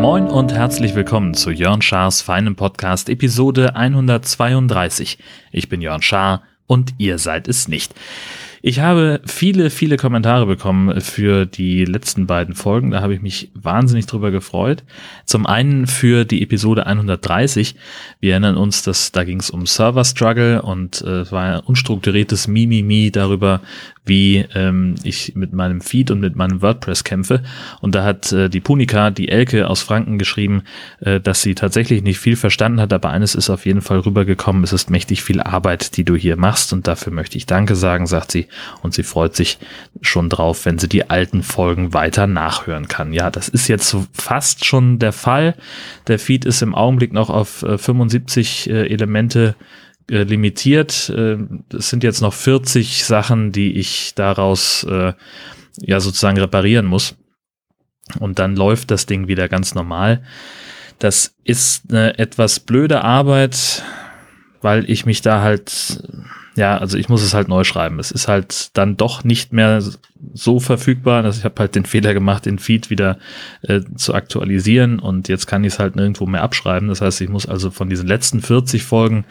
Moin und herzlich willkommen zu Jörn Schars feinem Podcast Episode 132. Ich bin Jörn Schaar und ihr seid es nicht. Ich habe viele, viele Kommentare bekommen für die letzten beiden Folgen. Da habe ich mich wahnsinnig drüber gefreut. Zum einen für die Episode 130. Wir erinnern uns, dass da ging es um Server Struggle und äh, war ein unstrukturiertes Mimimi darüber, wie ähm, ich mit meinem Feed und mit meinem WordPress kämpfe. Und da hat äh, die Punika, die Elke aus Franken, geschrieben, äh, dass sie tatsächlich nicht viel verstanden hat, aber eines ist auf jeden Fall rübergekommen. Es ist mächtig viel Arbeit, die du hier machst und dafür möchte ich Danke sagen, sagt sie. Und sie freut sich schon drauf, wenn sie die alten Folgen weiter nachhören kann. Ja, das ist jetzt fast schon der Fall. Der Feed ist im Augenblick noch auf äh, 75 äh, Elemente äh, limitiert. Äh, es sind jetzt noch 40 Sachen, die ich daraus äh, ja sozusagen reparieren muss. Und dann läuft das Ding wieder ganz normal. Das ist eine etwas blöde Arbeit, weil ich mich da halt, ja, also ich muss es halt neu schreiben. Es ist halt dann doch nicht mehr so verfügbar. Also ich habe halt den Fehler gemacht, den Feed wieder äh, zu aktualisieren und jetzt kann ich es halt nirgendwo mehr abschreiben. Das heißt, ich muss also von diesen letzten 40 Folgen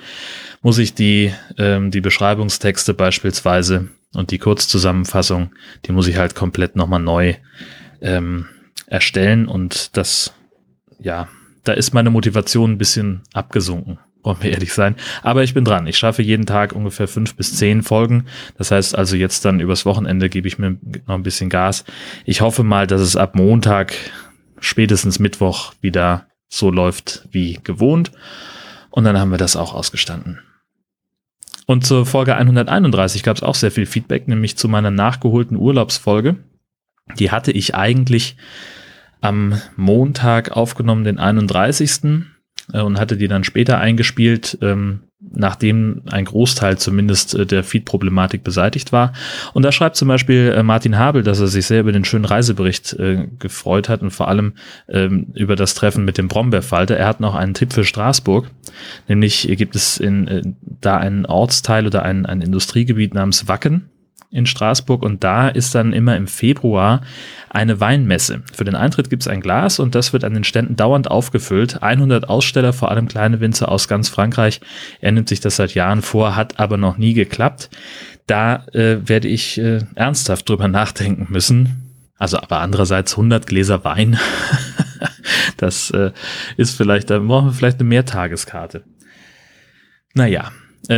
muss ich die, ähm, die Beschreibungstexte beispielsweise und die Kurzzusammenfassung, die muss ich halt komplett nochmal neu ähm, erstellen und das, ja, da ist meine Motivation ein bisschen abgesunken, wollen wir ehrlich sein. Aber ich bin dran. Ich schaffe jeden Tag ungefähr fünf bis zehn Folgen. Das heißt also jetzt dann übers Wochenende gebe ich mir noch ein bisschen Gas. Ich hoffe mal, dass es ab Montag, spätestens Mittwoch wieder so läuft wie gewohnt. Und dann haben wir das auch ausgestanden. Und zur Folge 131 gab es auch sehr viel Feedback, nämlich zu meiner nachgeholten Urlaubsfolge. Die hatte ich eigentlich am Montag aufgenommen, den 31. Äh, und hatte die dann später eingespielt, ähm, nachdem ein Großteil zumindest äh, der Feed-Problematik beseitigt war. Und da schreibt zum Beispiel äh, Martin Habel, dass er sich sehr über den schönen Reisebericht äh, gefreut hat und vor allem ähm, über das Treffen mit dem Brombeerfalter. Er hat noch einen Tipp für Straßburg, nämlich gibt es in, äh, da einen Ortsteil oder ein, ein Industriegebiet namens Wacken in Straßburg und da ist dann immer im Februar eine Weinmesse. Für den Eintritt gibt es ein Glas und das wird an den Ständen dauernd aufgefüllt. 100 Aussteller, vor allem kleine Winzer aus ganz Frankreich. Er nimmt sich das seit Jahren vor, hat aber noch nie geklappt. Da äh, werde ich äh, ernsthaft drüber nachdenken müssen. Also aber andererseits 100 Gläser Wein, das äh, ist vielleicht, da brauchen wir vielleicht eine Mehrtageskarte. Naja,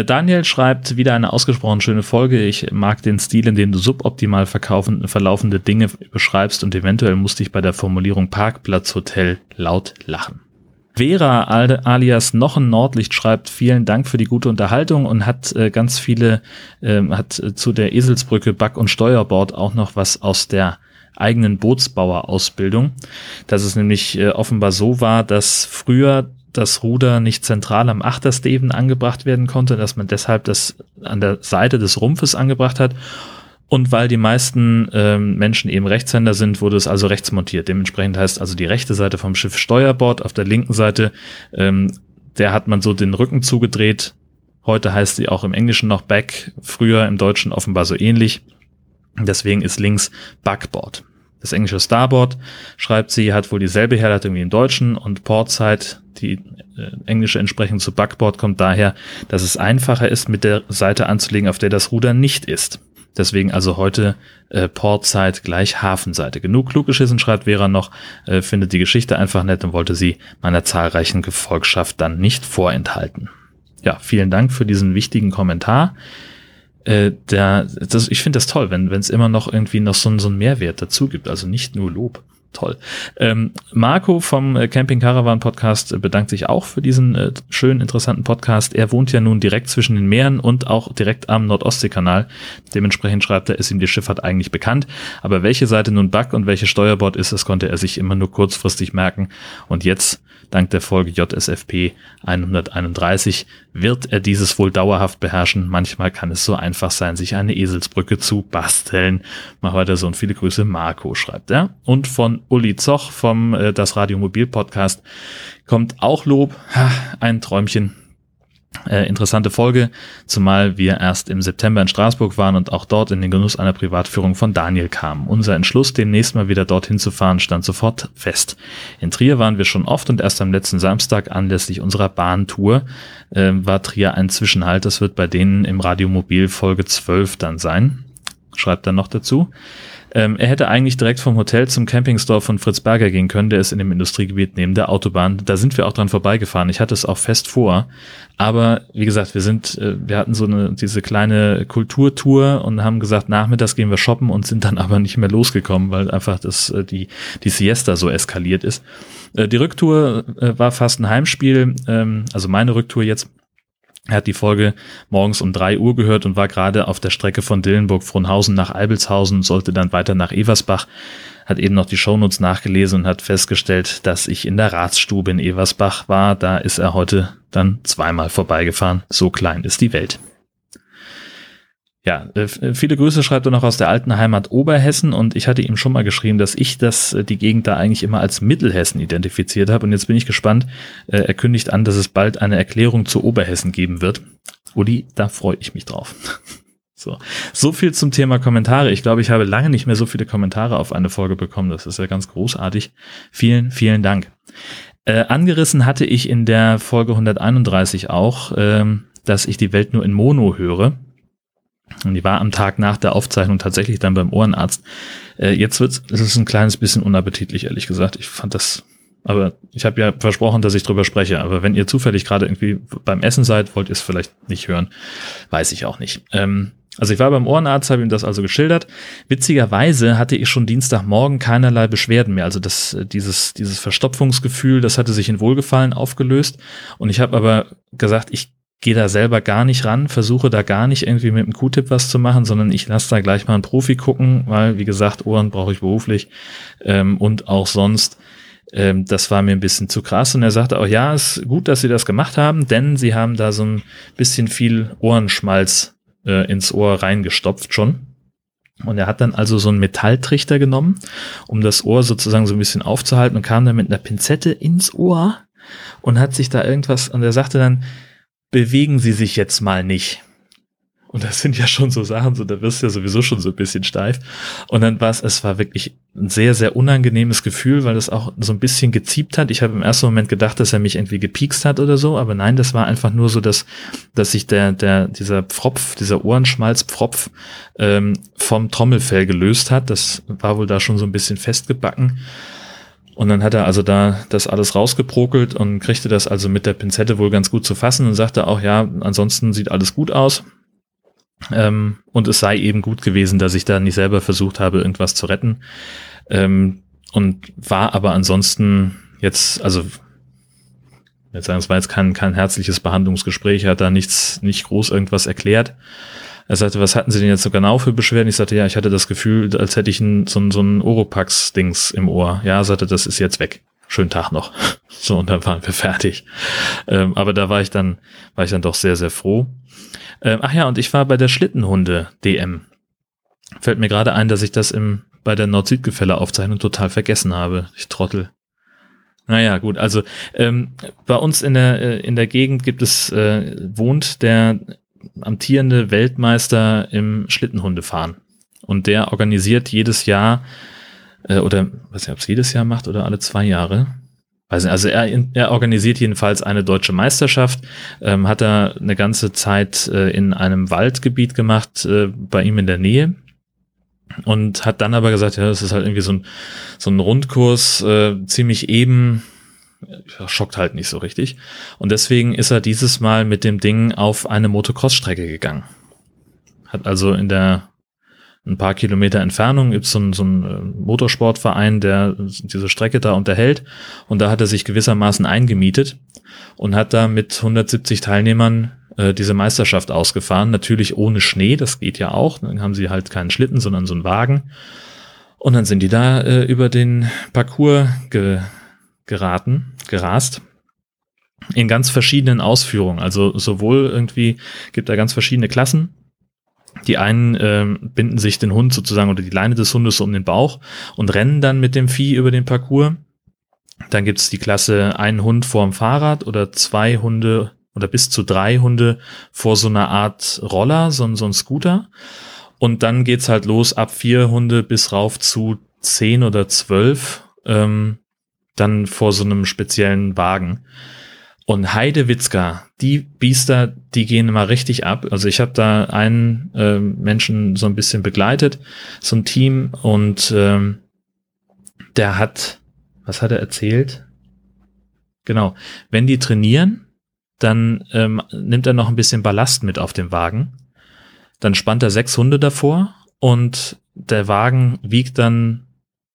Daniel schreibt wieder eine ausgesprochen schöne Folge. Ich mag den Stil, in dem du suboptimal verlaufende Dinge beschreibst und eventuell musste ich bei der Formulierung Parkplatzhotel laut lachen. Vera alias noch ein Nordlicht schreibt vielen Dank für die gute Unterhaltung und hat äh, ganz viele, äh, hat äh, zu der Eselsbrücke Back- und Steuerbord auch noch was aus der eigenen Bootsbauerausbildung. Dass es nämlich äh, offenbar so war, dass früher das Ruder nicht zentral am Achtersteven angebracht werden konnte, dass man deshalb das an der Seite des Rumpfes angebracht hat. Und weil die meisten ähm, Menschen eben Rechtshänder sind, wurde es also rechts montiert. Dementsprechend heißt also die rechte Seite vom Schiff Steuerbord, auf der linken Seite, ähm, der hat man so den Rücken zugedreht. Heute heißt sie auch im Englischen noch Back, früher im Deutschen offenbar so ähnlich. Deswegen ist links Backboard. Das englische Starboard, schreibt sie, hat wohl dieselbe Herleitung wie im Deutschen und Portside, die äh, englische entsprechend zu Backboard, kommt daher, dass es einfacher ist, mit der Seite anzulegen, auf der das Ruder nicht ist. Deswegen also heute äh, Portside gleich Hafenseite. Genug klug geschissen, schreibt Vera noch, äh, findet die Geschichte einfach nett und wollte sie meiner zahlreichen Gefolgschaft dann nicht vorenthalten. Ja, vielen Dank für diesen wichtigen Kommentar äh, der, das, ich finde das toll, wenn es immer noch irgendwie noch so, so einen Mehrwert dazu gibt, also nicht nur Lob. Toll. Ähm, Marco vom äh, Camping Caravan Podcast bedankt sich auch für diesen äh, schönen, interessanten Podcast. Er wohnt ja nun direkt zwischen den Meeren und auch direkt am Nordostseekanal. Dementsprechend schreibt er, ist ihm die Schifffahrt eigentlich bekannt. Aber welche Seite nun Bug und welche Steuerbord ist, das konnte er sich immer nur kurzfristig merken. Und jetzt Dank der Folge JSFP 131 wird er dieses wohl dauerhaft beherrschen. Manchmal kann es so einfach sein, sich eine Eselsbrücke zu basteln. Mach weiter so und viele Grüße, Marco, schreibt er. Und von Uli Zoch vom äh, Das Radiomobil Podcast kommt auch Lob. Ha, ein Träumchen. Äh, interessante Folge, zumal wir erst im September in Straßburg waren und auch dort in den Genuss einer Privatführung von Daniel kamen. Unser Entschluss, demnächst mal wieder dorthin zu fahren, stand sofort fest. In Trier waren wir schon oft und erst am letzten Samstag anlässlich unserer Bahntour äh, war Trier ein Zwischenhalt. Das wird bei denen im Radiomobil Folge 12 dann sein. Schreibt dann noch dazu. Ähm, er hätte eigentlich direkt vom Hotel zum Campingstore von Fritz Berger gehen können, der ist in dem Industriegebiet neben der Autobahn. Da sind wir auch dran vorbeigefahren. Ich hatte es auch fest vor. Aber wie gesagt, wir sind, äh, wir hatten so eine, diese kleine Kulturtour und haben gesagt, nachmittags gehen wir shoppen und sind dann aber nicht mehr losgekommen, weil einfach das, äh, die, die Siesta so eskaliert ist. Äh, die Rücktour äh, war fast ein Heimspiel, ähm, also meine Rücktour jetzt er hat die Folge morgens um drei Uhr gehört und war gerade auf der Strecke von Dillenburg-Frohnhausen nach Albelshausen, sollte dann weiter nach Eversbach, hat eben noch die Shownotes nachgelesen und hat festgestellt, dass ich in der Ratsstube in Eversbach war. Da ist er heute dann zweimal vorbeigefahren. So klein ist die Welt. Ja, äh, äh, viele Grüße schreibt er noch aus der alten Heimat Oberhessen und ich hatte ihm schon mal geschrieben, dass ich das äh, die Gegend da eigentlich immer als Mittelhessen identifiziert habe und jetzt bin ich gespannt. Er kündigt an, dass es bald eine Erklärung zu Oberhessen geben wird. Uli, da freue ich mich drauf. So. so viel zum Thema Kommentare. Ich glaube, ich habe lange nicht mehr so viele Kommentare auf eine Folge bekommen. Das ist ja ganz großartig. Vielen, vielen Dank. Äh, angerissen hatte ich in der Folge 131 auch, ähm, dass ich die Welt nur in Mono höre. Und die war am Tag nach der Aufzeichnung tatsächlich dann beim Ohrenarzt. Äh, jetzt wird es ein kleines bisschen unappetitlich, ehrlich gesagt. Ich fand das, aber ich habe ja versprochen, dass ich drüber spreche. Aber wenn ihr zufällig gerade irgendwie beim Essen seid, wollt ihr es vielleicht nicht hören. Weiß ich auch nicht. Ähm, also ich war beim Ohrenarzt, habe ihm das also geschildert. Witzigerweise hatte ich schon Dienstagmorgen keinerlei Beschwerden mehr. Also das, dieses, dieses Verstopfungsgefühl, das hatte sich in Wohlgefallen aufgelöst. Und ich habe aber gesagt, ich gehe da selber gar nicht ran, versuche da gar nicht irgendwie mit dem Q-Tip was zu machen, sondern ich lasse da gleich mal einen Profi gucken, weil, wie gesagt, Ohren brauche ich beruflich ähm, und auch sonst. Ähm, das war mir ein bisschen zu krass. Und er sagte auch, ja, ist gut, dass Sie das gemacht haben, denn Sie haben da so ein bisschen viel Ohrenschmalz äh, ins Ohr reingestopft schon. Und er hat dann also so einen Metalltrichter genommen, um das Ohr sozusagen so ein bisschen aufzuhalten und kam dann mit einer Pinzette ins Ohr und hat sich da irgendwas, und er sagte dann, bewegen Sie sich jetzt mal nicht. Und das sind ja schon so Sachen, so da wirst du ja sowieso schon so ein bisschen steif. Und dann war es, es war wirklich ein sehr, sehr unangenehmes Gefühl, weil das auch so ein bisschen geziebt hat. Ich habe im ersten Moment gedacht, dass er mich irgendwie gepiekst hat oder so, aber nein, das war einfach nur so, dass, dass sich der, der, dieser Pfropf, dieser Ohrenschmalzpfropf ähm, vom Trommelfell gelöst hat. Das war wohl da schon so ein bisschen festgebacken. Und dann hat er also da das alles rausgeprokelt und kriegte das also mit der Pinzette wohl ganz gut zu fassen und sagte auch, ja, ansonsten sieht alles gut aus. Ähm, und es sei eben gut gewesen, dass ich da nicht selber versucht habe, irgendwas zu retten. Ähm, und war aber ansonsten jetzt, also jetzt sagen, es war jetzt kein, kein herzliches Behandlungsgespräch, er hat da nichts, nicht groß irgendwas erklärt. Er sagte, was hatten Sie denn jetzt so genau für Beschwerden? Ich sagte, ja, ich hatte das Gefühl, als hätte ich ein, so, ein, so ein Oropax-Dings im Ohr. Ja, er sagte, das ist jetzt weg. Schönen Tag noch. So, und dann waren wir fertig. Ähm, aber da war ich dann, war ich dann doch sehr, sehr froh. Ähm, ach ja, und ich war bei der Schlittenhunde-DM. Fällt mir gerade ein, dass ich das im, bei der Nord-Süd-Gefälle-Aufzeichnung total vergessen habe. Ich trottel. Naja, gut, also ähm, bei uns in der, äh, in der Gegend gibt es, äh, wohnt der amtierende Weltmeister im Schlittenhundefahren. Und der organisiert jedes Jahr, äh, oder weiß nicht, ob es jedes Jahr macht oder alle zwei Jahre. Weiß nicht, also er, er organisiert jedenfalls eine deutsche Meisterschaft, ähm, hat er eine ganze Zeit äh, in einem Waldgebiet gemacht, äh, bei ihm in der Nähe. Und hat dann aber gesagt, ja, das ist halt irgendwie so ein, so ein Rundkurs, äh, ziemlich eben, schockt halt nicht so richtig. Und deswegen ist er dieses Mal mit dem Ding auf eine Motocross-Strecke gegangen. Hat also in der ein paar Kilometer Entfernung gibt es so, so einen äh, Motorsportverein, der diese Strecke da unterhält. Und da hat er sich gewissermaßen eingemietet und hat da mit 170 Teilnehmern äh, diese Meisterschaft ausgefahren. Natürlich ohne Schnee, das geht ja auch. Dann haben sie halt keinen Schlitten, sondern so einen Wagen. Und dann sind die da äh, über den Parcours ge geraten, gerast. In ganz verschiedenen Ausführungen. Also sowohl irgendwie gibt da ganz verschiedene Klassen. Die einen ähm, binden sich den Hund sozusagen oder die Leine des Hundes um den Bauch und rennen dann mit dem Vieh über den Parcours. Dann gibt es die Klasse ein Hund vorm Fahrrad oder zwei Hunde oder bis zu drei Hunde vor so einer Art Roller, so, so ein Scooter. Und dann geht's halt los ab vier Hunde bis rauf zu zehn oder zwölf, ähm, dann vor so einem speziellen Wagen. Und Heidewitzka, die Biester, die gehen immer richtig ab. Also ich habe da einen äh, Menschen so ein bisschen begleitet, so ein Team, und ähm, der hat, was hat er erzählt? Genau, wenn die trainieren, dann ähm, nimmt er noch ein bisschen Ballast mit auf dem Wagen. Dann spannt er sechs Hunde davor und der Wagen wiegt dann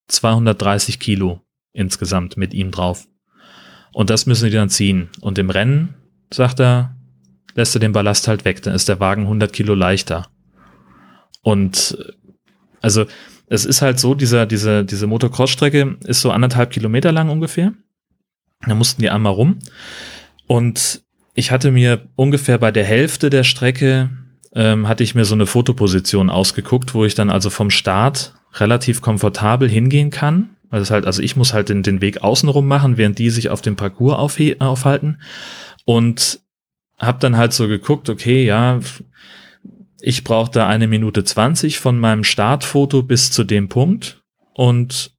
230 Kilo insgesamt mit ihm drauf. Und das müssen die dann ziehen. Und im Rennen, sagt er, lässt er den Ballast halt weg, dann ist der Wagen 100 Kilo leichter. Und also es ist halt so, dieser, diese, diese Motocross-Strecke ist so anderthalb Kilometer lang ungefähr. Da mussten die einmal rum. Und ich hatte mir ungefähr bei der Hälfte der Strecke ähm, hatte ich mir so eine Fotoposition ausgeguckt, wo ich dann also vom Start relativ komfortabel hingehen kann es halt, also ich muss halt den, den Weg außenrum machen, während die sich auf dem Parcours aufhalten. Und habe dann halt so geguckt, okay, ja, ich brauche da eine Minute zwanzig von meinem Startfoto bis zu dem Punkt. Und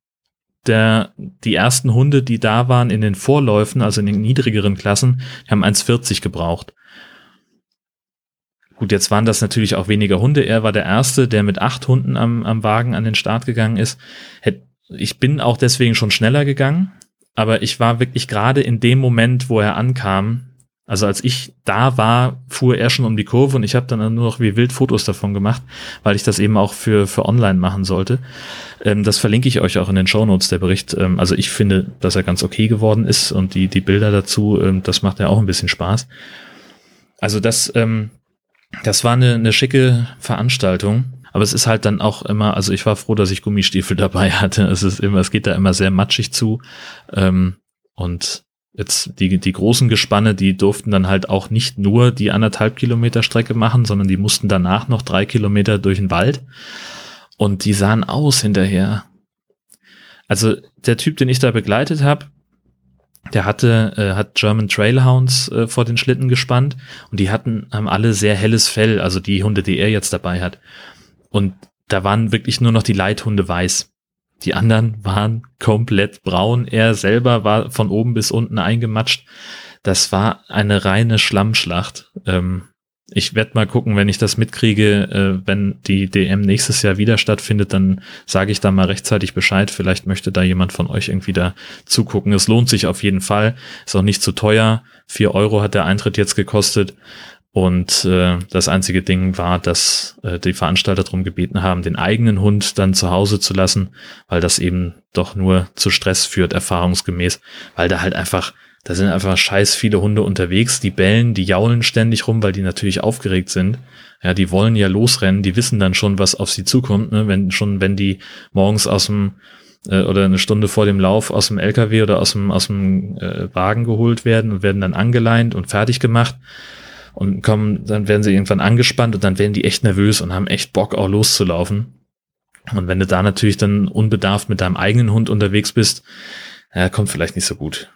der, die ersten Hunde, die da waren in den Vorläufen, also in den niedrigeren Klassen, haben 1,40 gebraucht. Gut, jetzt waren das natürlich auch weniger Hunde. Er war der Erste, der mit acht Hunden am, am Wagen an den Start gegangen ist. Hätt, ich bin auch deswegen schon schneller gegangen, aber ich war wirklich gerade in dem Moment, wo er ankam, also als ich da war, fuhr er schon um die Kurve und ich habe dann nur noch wie wild Fotos davon gemacht, weil ich das eben auch für, für online machen sollte. Ähm, das verlinke ich euch auch in den Show Notes der Bericht. Ähm, also ich finde, dass er ganz okay geworden ist und die, die Bilder dazu, ähm, das macht ja auch ein bisschen Spaß. Also das, ähm, das war eine, eine schicke Veranstaltung. Aber es ist halt dann auch immer, also ich war froh, dass ich Gummistiefel dabei hatte. Es ist immer, es geht da immer sehr matschig zu. Ähm, und jetzt die, die großen Gespanne, die durften dann halt auch nicht nur die anderthalb Kilometer Strecke machen, sondern die mussten danach noch drei Kilometer durch den Wald. Und die sahen aus hinterher. Also der Typ, den ich da begleitet habe, der hatte, äh, hat German Trailhounds äh, vor den Schlitten gespannt und die hatten, haben alle sehr helles Fell, also die Hunde, die er jetzt dabei hat. Und da waren wirklich nur noch die Leithunde weiß. Die anderen waren komplett braun. Er selber war von oben bis unten eingematscht. Das war eine reine Schlammschlacht. Ähm, ich werde mal gucken, wenn ich das mitkriege, äh, wenn die DM nächstes Jahr wieder stattfindet, dann sage ich da mal rechtzeitig Bescheid. Vielleicht möchte da jemand von euch irgendwie da zugucken. Es lohnt sich auf jeden Fall. Ist auch nicht zu teuer. Vier Euro hat der Eintritt jetzt gekostet. Und äh, das einzige Ding war, dass äh, die Veranstalter darum gebeten haben, den eigenen Hund dann zu Hause zu lassen, weil das eben doch nur zu Stress führt, erfahrungsgemäß, weil da halt einfach, da sind einfach scheiß viele Hunde unterwegs, die bellen, die jaulen ständig rum, weil die natürlich aufgeregt sind. Ja, die wollen ja losrennen, die wissen dann schon, was auf sie zukommt, ne? wenn schon, wenn die morgens aus dem äh, oder eine Stunde vor dem Lauf aus dem LKW oder aus dem, aus dem äh, Wagen geholt werden und werden dann angeleint und fertig gemacht und kommen, dann werden sie irgendwann angespannt und dann werden die echt nervös und haben echt Bock auch loszulaufen. Und wenn du da natürlich dann unbedarft mit deinem eigenen Hund unterwegs bist, ja, kommt vielleicht nicht so gut.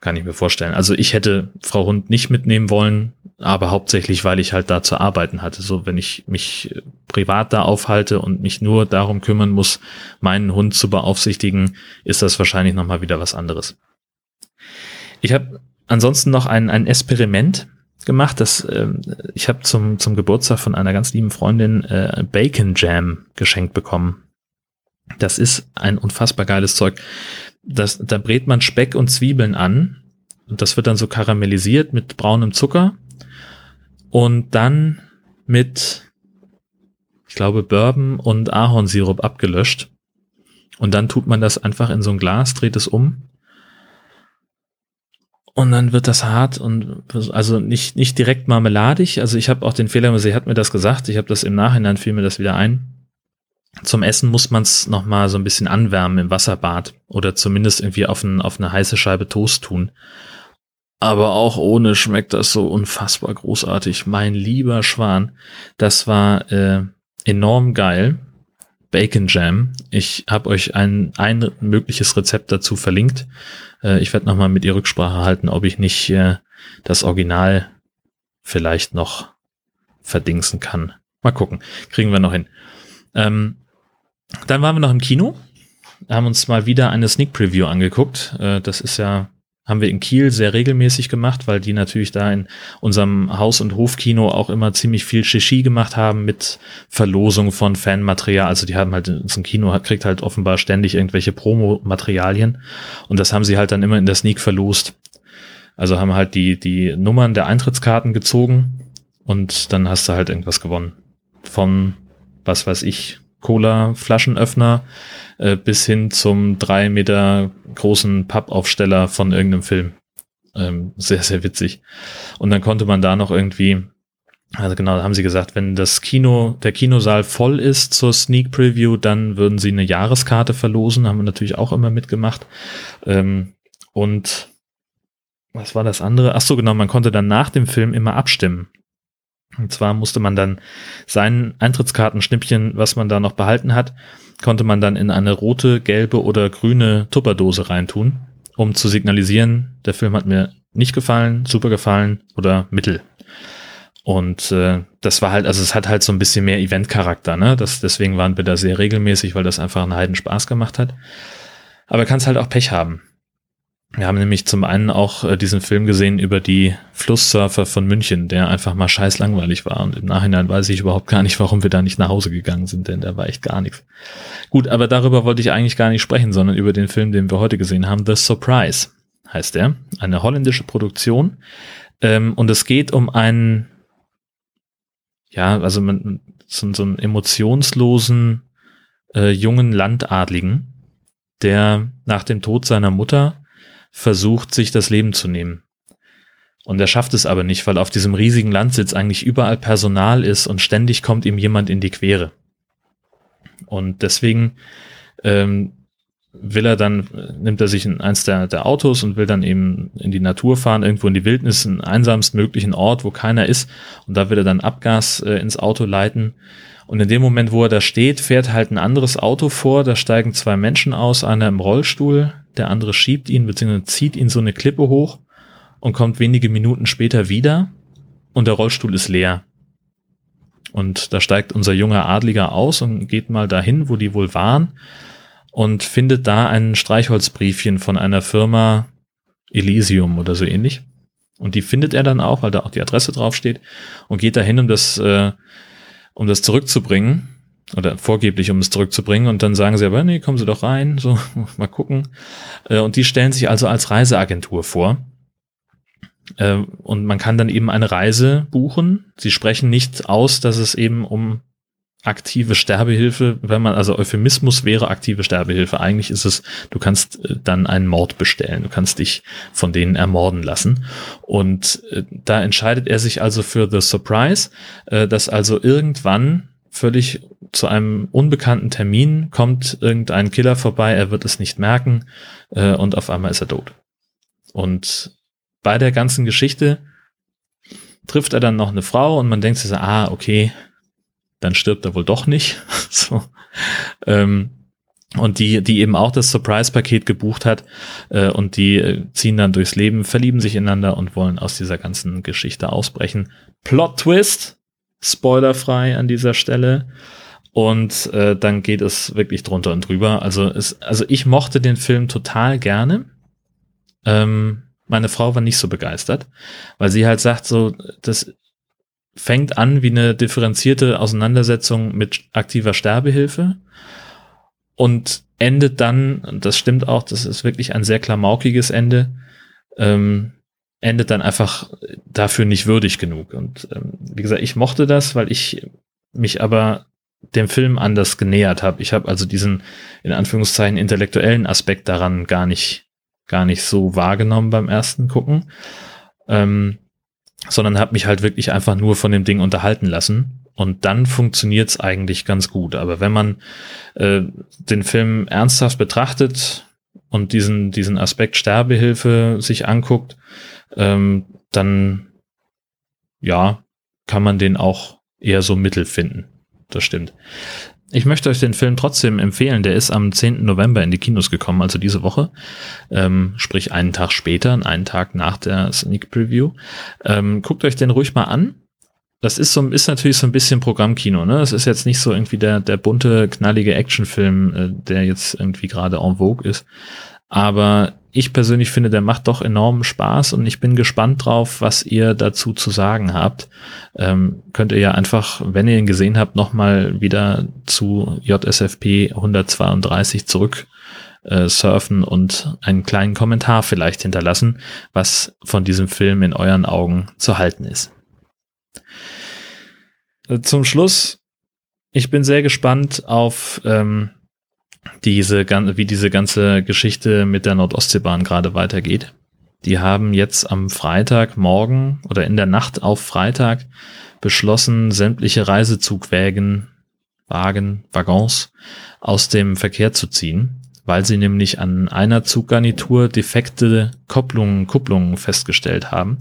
Kann ich mir vorstellen. Also ich hätte Frau Hund nicht mitnehmen wollen, aber hauptsächlich, weil ich halt da zu arbeiten hatte. So, wenn ich mich privat da aufhalte und mich nur darum kümmern muss, meinen Hund zu beaufsichtigen, ist das wahrscheinlich nochmal wieder was anderes. Ich habe ansonsten noch ein, ein Experiment gemacht. Das, äh, ich habe zum, zum Geburtstag von einer ganz lieben Freundin äh, Bacon Jam geschenkt bekommen. Das ist ein unfassbar geiles Zeug. Das, da brät man Speck und Zwiebeln an und das wird dann so karamellisiert mit braunem Zucker und dann mit, ich glaube, Bourbon und Ahornsirup abgelöscht. Und dann tut man das einfach in so ein Glas, dreht es um und dann wird das hart und also nicht nicht direkt marmeladig. Also ich habe auch den Fehler, sie hat mir das gesagt. Ich habe das im Nachhinein fiel mir das wieder ein. Zum Essen muss man es noch mal so ein bisschen anwärmen im Wasserbad oder zumindest irgendwie auf, ein, auf eine heiße Scheibe Toast tun. Aber auch ohne schmeckt das so unfassbar großartig. Mein lieber Schwan, das war äh, enorm geil. Bacon Jam. Ich habe euch ein, ein mögliches Rezept dazu verlinkt. Äh, ich werde nochmal mit ihr Rücksprache halten, ob ich nicht äh, das Original vielleicht noch verdingsen kann. Mal gucken. Kriegen wir noch hin. Ähm, dann waren wir noch im Kino, haben uns mal wieder eine Sneak Preview angeguckt. Äh, das ist ja, haben wir in Kiel sehr regelmäßig gemacht, weil die natürlich da in unserem Haus- und Hofkino auch immer ziemlich viel Shishi gemacht haben mit Verlosung von Fanmaterial. Also die haben halt, so ein Kino kriegt halt offenbar ständig irgendwelche Promo-Materialien und das haben sie halt dann immer in der Sneak verlost. Also haben halt die, die Nummern der Eintrittskarten gezogen und dann hast du halt irgendwas gewonnen. Von, was weiß ich, Cola-Flaschenöffner äh, bis hin zum drei Meter großen Pappaufsteller von irgendeinem Film. Ähm, sehr, sehr witzig. Und dann konnte man da noch irgendwie, also genau, da haben sie gesagt, wenn das Kino, der Kinosaal voll ist zur Sneak Preview, dann würden sie eine Jahreskarte verlosen, haben wir natürlich auch immer mitgemacht. Ähm, und was war das andere? Ach so, genau, man konnte dann nach dem Film immer abstimmen. Und zwar musste man dann sein Eintrittskartenschnippchen, was man da noch behalten hat, konnte man dann in eine rote, gelbe oder grüne Tupperdose reintun, um zu signalisieren, der Film hat mir nicht gefallen, super gefallen oder mittel. Und äh, das war halt, also es hat halt so ein bisschen mehr Eventcharakter, ne? Das, deswegen waren wir da sehr regelmäßig, weil das einfach einen Heiden Spaß gemacht hat. Aber kannst halt auch Pech haben. Wir haben nämlich zum einen auch äh, diesen Film gesehen über die Flusssurfer von München, der einfach mal scheiß langweilig war. Und im Nachhinein weiß ich überhaupt gar nicht, warum wir da nicht nach Hause gegangen sind, denn da war echt gar nichts. Gut, aber darüber wollte ich eigentlich gar nicht sprechen, sondern über den Film, den wir heute gesehen haben, The Surprise heißt er. Eine holländische Produktion. Ähm, und es geht um einen, ja, also man, so, so einen emotionslosen äh, jungen Landadligen, der nach dem Tod seiner Mutter versucht, sich das Leben zu nehmen. Und er schafft es aber nicht, weil auf diesem riesigen Landsitz eigentlich überall Personal ist und ständig kommt ihm jemand in die Quere. Und deswegen ähm, will er dann, nimmt er sich in eins der, der Autos und will dann eben in die Natur fahren, irgendwo in die Wildnis, einen einsamst möglichen Ort, wo keiner ist. Und da will er dann Abgas äh, ins Auto leiten. Und in dem Moment, wo er da steht, fährt halt ein anderes Auto vor. Da steigen zwei Menschen aus, einer im Rollstuhl, der andere schiebt ihn bzw. zieht ihn so eine Klippe hoch und kommt wenige Minuten später wieder und der Rollstuhl ist leer. Und da steigt unser junger Adliger aus und geht mal dahin, wo die wohl waren und findet da ein Streichholzbriefchen von einer Firma Elysium oder so ähnlich. Und die findet er dann auch, weil da auch die Adresse draufsteht und geht dahin, um das, äh, um das zurückzubringen oder vorgeblich, um es zurückzubringen. Und dann sagen sie aber, nee, kommen Sie doch rein, so, mal gucken. Äh, und die stellen sich also als Reiseagentur vor. Äh, und man kann dann eben eine Reise buchen. Sie sprechen nicht aus, dass es eben um aktive Sterbehilfe, wenn man, also Euphemismus wäre aktive Sterbehilfe. Eigentlich ist es, du kannst äh, dann einen Mord bestellen. Du kannst dich von denen ermorden lassen. Und da entscheidet er sich also für The Surprise, dass also irgendwann völlig zu einem unbekannten Termin kommt irgendein Killer vorbei, er wird es nicht merken äh, und auf einmal ist er tot. Und bei der ganzen Geschichte trifft er dann noch eine Frau und man denkt sich so, ah, okay, dann stirbt er wohl doch nicht. so. Ähm, und die, die eben auch das Surprise-Paket gebucht hat äh, und die äh, ziehen dann durchs Leben, verlieben sich ineinander und wollen aus dieser ganzen Geschichte ausbrechen. Plot-Twist, spoilerfrei an dieser Stelle. Und äh, dann geht es wirklich drunter und drüber. Also, es, also ich mochte den Film total gerne. Ähm, meine Frau war nicht so begeistert, weil sie halt sagt, so, das fängt an wie eine differenzierte Auseinandersetzung mit aktiver Sterbehilfe und endet dann, das stimmt auch, das ist wirklich ein sehr klamaukiges Ende, ähm, endet dann einfach dafür nicht würdig genug. Und ähm, wie gesagt, ich mochte das, weil ich mich aber dem Film anders genähert habe. Ich habe also diesen in Anführungszeichen intellektuellen Aspekt daran gar nicht gar nicht so wahrgenommen beim ersten gucken, ähm, sondern habe mich halt wirklich einfach nur von dem Ding unterhalten lassen. Und dann funktioniert's eigentlich ganz gut. Aber wenn man äh, den Film ernsthaft betrachtet und diesen diesen Aspekt Sterbehilfe sich anguckt, ähm, dann ja, kann man den auch eher so mittel finden. Das stimmt. Ich möchte euch den Film trotzdem empfehlen. Der ist am 10. November in die Kinos gekommen, also diese Woche. Ähm, sprich einen Tag später, einen Tag nach der Sneak Preview. Ähm, guckt euch den ruhig mal an. Das ist so, ist natürlich so ein bisschen Programmkino, ne? Das ist jetzt nicht so irgendwie der, der bunte, knallige Actionfilm, äh, der jetzt irgendwie gerade en vogue ist. Aber ich persönlich finde, der macht doch enormen Spaß und ich bin gespannt drauf, was ihr dazu zu sagen habt. Ähm, könnt ihr ja einfach, wenn ihr ihn gesehen habt, nochmal wieder zu JSFP 132 zurück äh, surfen und einen kleinen Kommentar vielleicht hinterlassen, was von diesem Film in euren Augen zu halten ist. Äh, zum Schluss, ich bin sehr gespannt auf ähm, diese, wie diese ganze Geschichte mit der Nordostseebahn gerade weitergeht. Die haben jetzt am Freitagmorgen oder in der Nacht auf Freitag beschlossen, sämtliche Reisezugwägen, Wagen, Waggons aus dem Verkehr zu ziehen weil sie nämlich an einer Zuggarnitur defekte Kopplungen, Kupplungen festgestellt haben.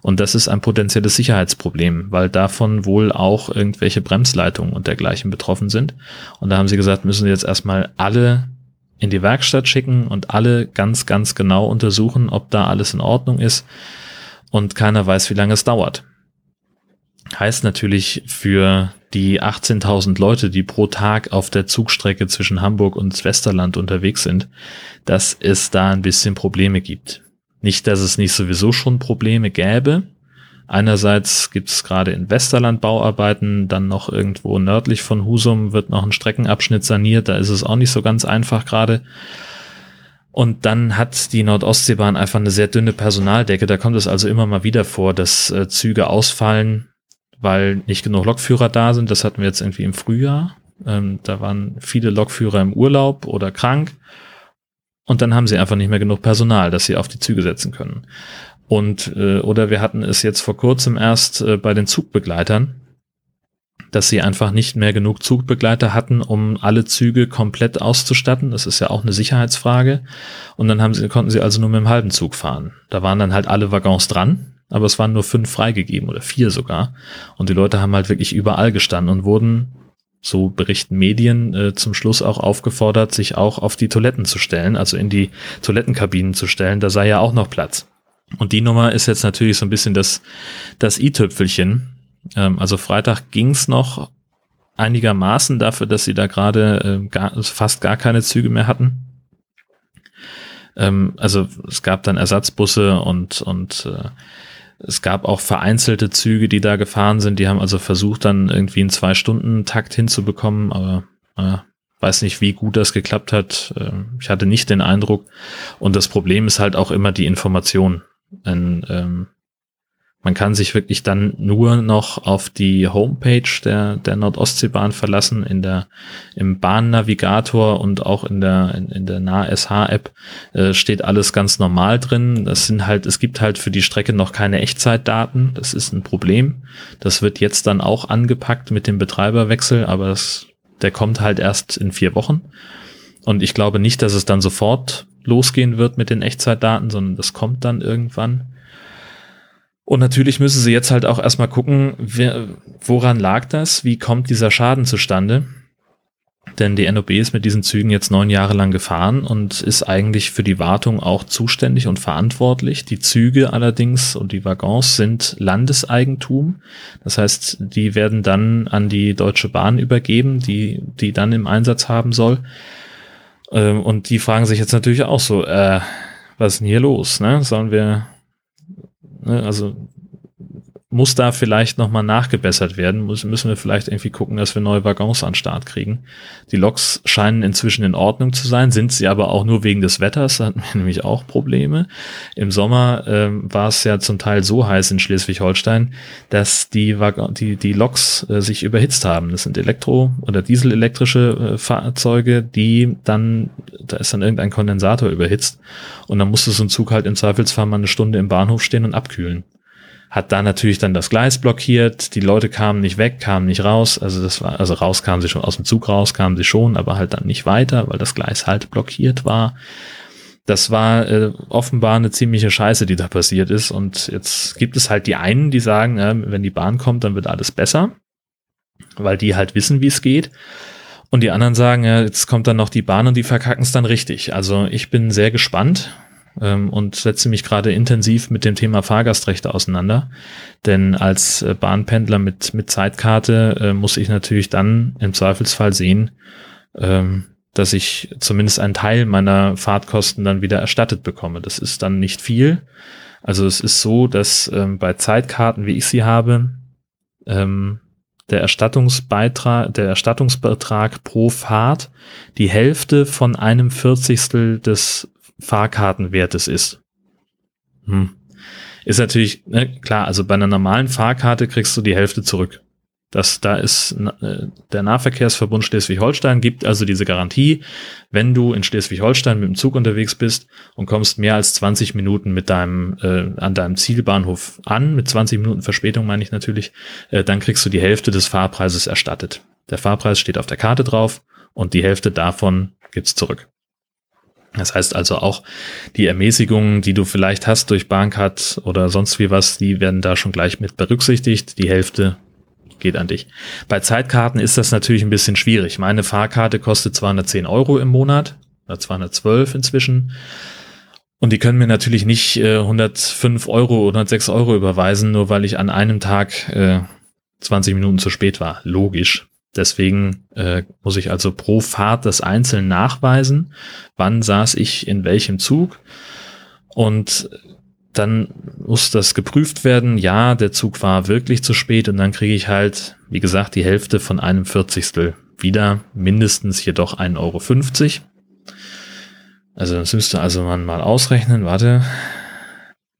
Und das ist ein potenzielles Sicherheitsproblem, weil davon wohl auch irgendwelche Bremsleitungen und dergleichen betroffen sind. Und da haben sie gesagt, müssen sie jetzt erstmal alle in die Werkstatt schicken und alle ganz, ganz genau untersuchen, ob da alles in Ordnung ist. Und keiner weiß, wie lange es dauert. Heißt natürlich für die 18.000 Leute, die pro Tag auf der Zugstrecke zwischen Hamburg und Westerland unterwegs sind, dass es da ein bisschen Probleme gibt. Nicht, dass es nicht sowieso schon Probleme gäbe. Einerseits gibt es gerade in Westerland Bauarbeiten, dann noch irgendwo nördlich von Husum wird noch ein Streckenabschnitt saniert, da ist es auch nicht so ganz einfach gerade. Und dann hat die Nordostseebahn einfach eine sehr dünne Personaldecke. Da kommt es also immer mal wieder vor, dass äh, Züge ausfallen, weil nicht genug Lokführer da sind. Das hatten wir jetzt irgendwie im Frühjahr. Ähm, da waren viele Lokführer im Urlaub oder krank. Und dann haben sie einfach nicht mehr genug Personal, dass sie auf die Züge setzen können. Und äh, oder wir hatten es jetzt vor kurzem erst äh, bei den Zugbegleitern, dass sie einfach nicht mehr genug Zugbegleiter hatten, um alle Züge komplett auszustatten. Das ist ja auch eine Sicherheitsfrage. Und dann haben sie, konnten sie also nur mit dem halben Zug fahren. Da waren dann halt alle Waggons dran aber es waren nur fünf freigegeben oder vier sogar. Und die Leute haben halt wirklich überall gestanden und wurden, so berichten Medien, äh, zum Schluss auch aufgefordert, sich auch auf die Toiletten zu stellen, also in die Toilettenkabinen zu stellen. Da sei ja auch noch Platz. Und die Nummer ist jetzt natürlich so ein bisschen das, das i-Tüpfelchen. Ähm, also Freitag ging's noch einigermaßen dafür, dass sie da gerade äh, fast gar keine Züge mehr hatten. Ähm, also es gab dann Ersatzbusse und, und äh, es gab auch vereinzelte Züge, die da gefahren sind. Die haben also versucht, dann irgendwie einen Zwei-Stunden-Takt hinzubekommen, aber äh, weiß nicht, wie gut das geklappt hat. Äh, ich hatte nicht den Eindruck. Und das Problem ist halt auch immer die Information. Ein, ähm, man kann sich wirklich dann nur noch auf die Homepage der, der Nordostseebahn verlassen, in der, im Bahnnavigator und auch in der, in, in der NAH-SH-App äh, steht alles ganz normal drin. Das sind halt, es gibt halt für die Strecke noch keine Echtzeitdaten. Das ist ein Problem. Das wird jetzt dann auch angepackt mit dem Betreiberwechsel, aber das, der kommt halt erst in vier Wochen. Und ich glaube nicht, dass es dann sofort losgehen wird mit den Echtzeitdaten, sondern das kommt dann irgendwann. Und natürlich müssen sie jetzt halt auch erstmal gucken, wer, woran lag das? Wie kommt dieser Schaden zustande? Denn die NOB ist mit diesen Zügen jetzt neun Jahre lang gefahren und ist eigentlich für die Wartung auch zuständig und verantwortlich. Die Züge allerdings und die Waggons sind Landeseigentum. Das heißt, die werden dann an die Deutsche Bahn übergeben, die die dann im Einsatz haben soll. Ähm, und die fragen sich jetzt natürlich auch so, äh, was ist denn hier los? Ne? Sollen wir? Also muss da vielleicht nochmal nachgebessert werden. Muss, müssen wir vielleicht irgendwie gucken, dass wir neue Waggons an Start kriegen. Die Loks scheinen inzwischen in Ordnung zu sein, sind sie aber auch nur wegen des Wetters. Da hatten wir nämlich auch Probleme. Im Sommer ähm, war es ja zum Teil so heiß in Schleswig-Holstein, dass die, die, die Loks äh, sich überhitzt haben. Das sind Elektro- oder dieselelektrische äh, Fahrzeuge, die dann, da ist dann irgendein Kondensator überhitzt und dann musste so ein Zug halt im Zweifelsfall mal eine Stunde im Bahnhof stehen und abkühlen hat da natürlich dann das Gleis blockiert, die Leute kamen nicht weg, kamen nicht raus, also das war, also raus kamen sie schon, aus dem Zug raus kamen sie schon, aber halt dann nicht weiter, weil das Gleis halt blockiert war. Das war äh, offenbar eine ziemliche Scheiße, die da passiert ist. Und jetzt gibt es halt die einen, die sagen, äh, wenn die Bahn kommt, dann wird alles besser, weil die halt wissen, wie es geht. Und die anderen sagen, ja, jetzt kommt dann noch die Bahn und die verkacken es dann richtig. Also ich bin sehr gespannt ähm, und setze mich gerade intensiv mit dem Thema Fahrgastrechte auseinander. Denn als äh, Bahnpendler mit, mit Zeitkarte äh, muss ich natürlich dann im Zweifelsfall sehen, ähm, dass ich zumindest einen Teil meiner Fahrtkosten dann wieder erstattet bekomme. Das ist dann nicht viel. Also es ist so, dass ähm, bei Zeitkarten, wie ich sie habe, ähm, der Erstattungsbeitrag, der Erstattungsbetrag pro Fahrt die Hälfte von einem Vierzigstel des Fahrkartenwertes ist. Hm. Ist natürlich, ne, klar, also bei einer normalen Fahrkarte kriegst du die Hälfte zurück. Das, da ist äh, der Nahverkehrsverbund Schleswig-Holstein gibt also diese Garantie, wenn du in Schleswig-Holstein mit dem Zug unterwegs bist und kommst mehr als 20 Minuten mit deinem äh, an deinem Zielbahnhof an, mit 20 Minuten Verspätung meine ich natürlich, äh, dann kriegst du die Hälfte des Fahrpreises erstattet. Der Fahrpreis steht auf der Karte drauf und die Hälfte davon gibt's zurück. Das heißt also auch die Ermäßigungen, die du vielleicht hast durch Bahncard oder sonst wie was, die werden da schon gleich mit berücksichtigt. Die Hälfte geht an dich. Bei Zeitkarten ist das natürlich ein bisschen schwierig. Meine Fahrkarte kostet 210 Euro im Monat, oder 212 inzwischen. Und die können mir natürlich nicht äh, 105 Euro oder 106 Euro überweisen, nur weil ich an einem Tag äh, 20 Minuten zu spät war. Logisch. Deswegen äh, muss ich also pro Fahrt das einzeln nachweisen. Wann saß ich in welchem Zug? Und dann muss das geprüft werden. Ja, der Zug war wirklich zu spät und dann kriege ich halt, wie gesagt, die Hälfte von einem Vierzigstel wieder, mindestens jedoch 1,50 Euro. Also das müsste also man mal ausrechnen. Warte.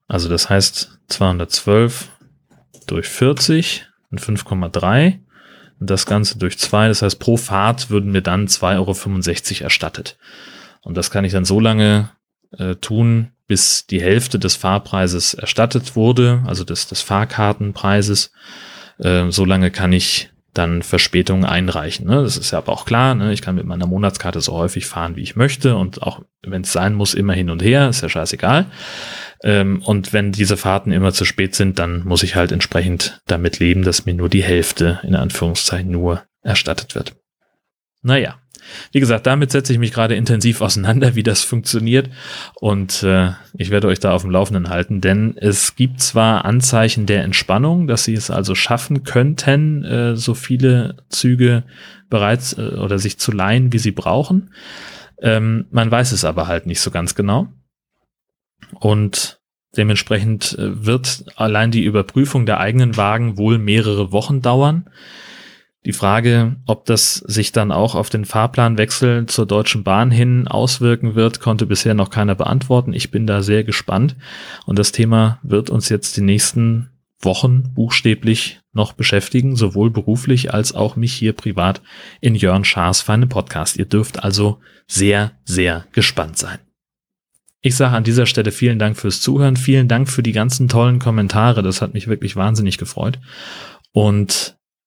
Also das heißt 212 durch 40 und 5,3 und das Ganze durch 2. Das heißt, pro Fahrt würden mir dann 2,65 Euro erstattet. Und das kann ich dann so lange äh, tun, bis die Hälfte des Fahrpreises erstattet wurde, also des, des Fahrkartenpreises. Äh, so lange kann ich dann Verspätungen einreichen. Ne? Das ist ja aber auch klar. Ne? Ich kann mit meiner Monatskarte so häufig fahren, wie ich möchte und auch wenn es sein muss, immer hin und her, ist ja scheißegal. Ähm, und wenn diese Fahrten immer zu spät sind, dann muss ich halt entsprechend damit leben, dass mir nur die Hälfte in Anführungszeichen nur erstattet wird. Naja, wie gesagt, damit setze ich mich gerade intensiv auseinander, wie das funktioniert. Und äh, ich werde euch da auf dem Laufenden halten, denn es gibt zwar Anzeichen der Entspannung, dass sie es also schaffen könnten, äh, so viele Züge bereits äh, oder sich zu leihen, wie sie brauchen. Ähm, man weiß es aber halt nicht so ganz genau. Und dementsprechend äh, wird allein die Überprüfung der eigenen Wagen wohl mehrere Wochen dauern. Die Frage, ob das sich dann auch auf den Fahrplanwechsel zur Deutschen Bahn hin auswirken wird, konnte bisher noch keiner beantworten. Ich bin da sehr gespannt und das Thema wird uns jetzt die nächsten Wochen buchstäblich noch beschäftigen, sowohl beruflich als auch mich hier privat in Jörn Schaas feine Podcast. Ihr dürft also sehr, sehr gespannt sein. Ich sage an dieser Stelle vielen Dank fürs Zuhören, vielen Dank für die ganzen tollen Kommentare, das hat mich wirklich wahnsinnig gefreut und